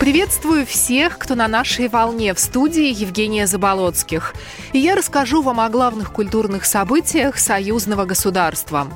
Приветствую всех, кто на нашей волне. В студии Евгения Заболоцких. И я расскажу вам о главных культурных событиях союзного государства.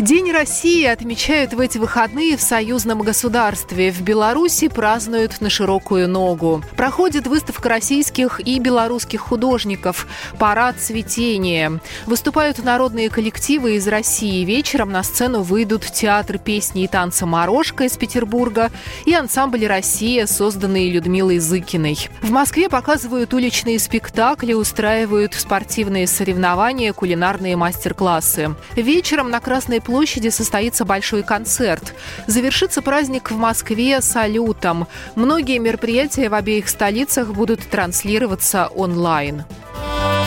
День России отмечают в эти выходные в союзном государстве. В Беларуси празднуют на широкую ногу. Проходит выставка российских и белорусских художников «Парад цветения». Выступают народные коллективы из России. Вечером на сцену выйдут театр песни и танца «Морошка» из Петербурга и ансамбль «Россия», созданный Людмилой Зыкиной. В Москве показывают уличные спектакли, устраивают спортивные соревнования, кулинарные мастер-классы. Вечером на Красной площади состоится большой концерт. Завершится праздник в Москве салютом. Многие мероприятия в обеих столицах будут транслироваться онлайн.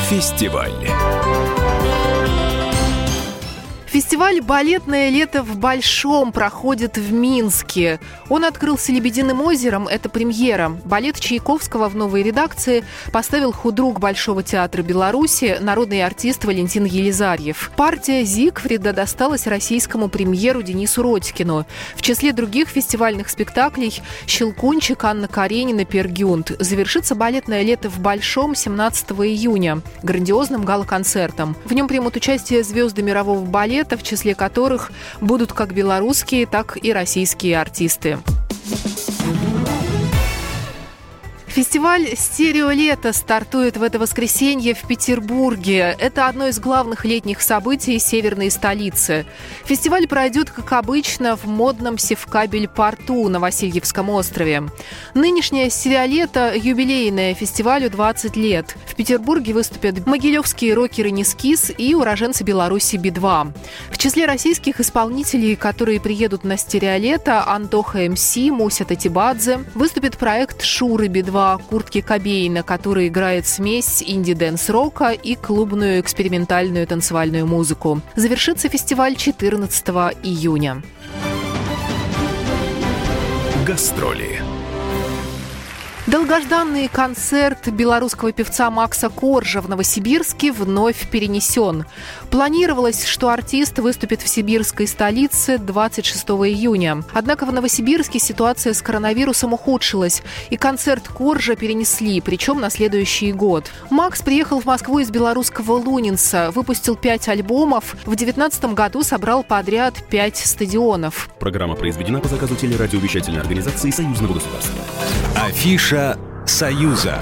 Фестиваль. Фестиваль «Балетное лето в Большом» проходит в Минске. Он открылся «Лебединым озером». Это премьера. Балет Чайковского в новой редакции поставил худрук Большого театра Беларуси, народный артист Валентин Елизарьев. Партия Зигфрида досталась российскому премьеру Денису Родькину. В числе других фестивальных спектаклей «Щелкунчик», Анна Каренина, Пергюнт. Завершится «Балетное лето в Большом» 17 июня грандиозным гала-концертом. В нем примут участие звезды мирового балета, дуэта, в числе которых будут как белорусские, так и российские артисты. Фестиваль «Стерео лето» стартует в это воскресенье в Петербурге. Это одно из главных летних событий северной столицы. Фестиваль пройдет, как обычно, в модном Севкабель-порту на Васильевском острове. Нынешнее «Стереолето» юбилейное фестивалю 20 лет. В Петербурге выступят могилевские рокеры «Нискис» и уроженцы Беларуси «Би-2». В числе российских исполнителей, которые приедут на «Стереолето», Антоха MC, Муся Тотибадзе, выступит проект «Шуры Би-2», Куртки Кобейна, который играет смесь инди-дэнс-рока и клубную экспериментальную танцевальную музыку. Завершится фестиваль 14 июня. Гастроли. Долгожданный концерт белорусского певца Макса Коржа в Новосибирске вновь перенесен. Планировалось, что артист выступит в сибирской столице 26 июня. Однако в Новосибирске ситуация с коронавирусом ухудшилась, и концерт Коржа перенесли, причем на следующий год. Макс приехал в Москву из белорусского Лунинса, выпустил пять альбомов, в 2019 году собрал подряд пять стадионов. Программа произведена по заказу телерадиовещательной организации Союзного государства. Афиша «Союза».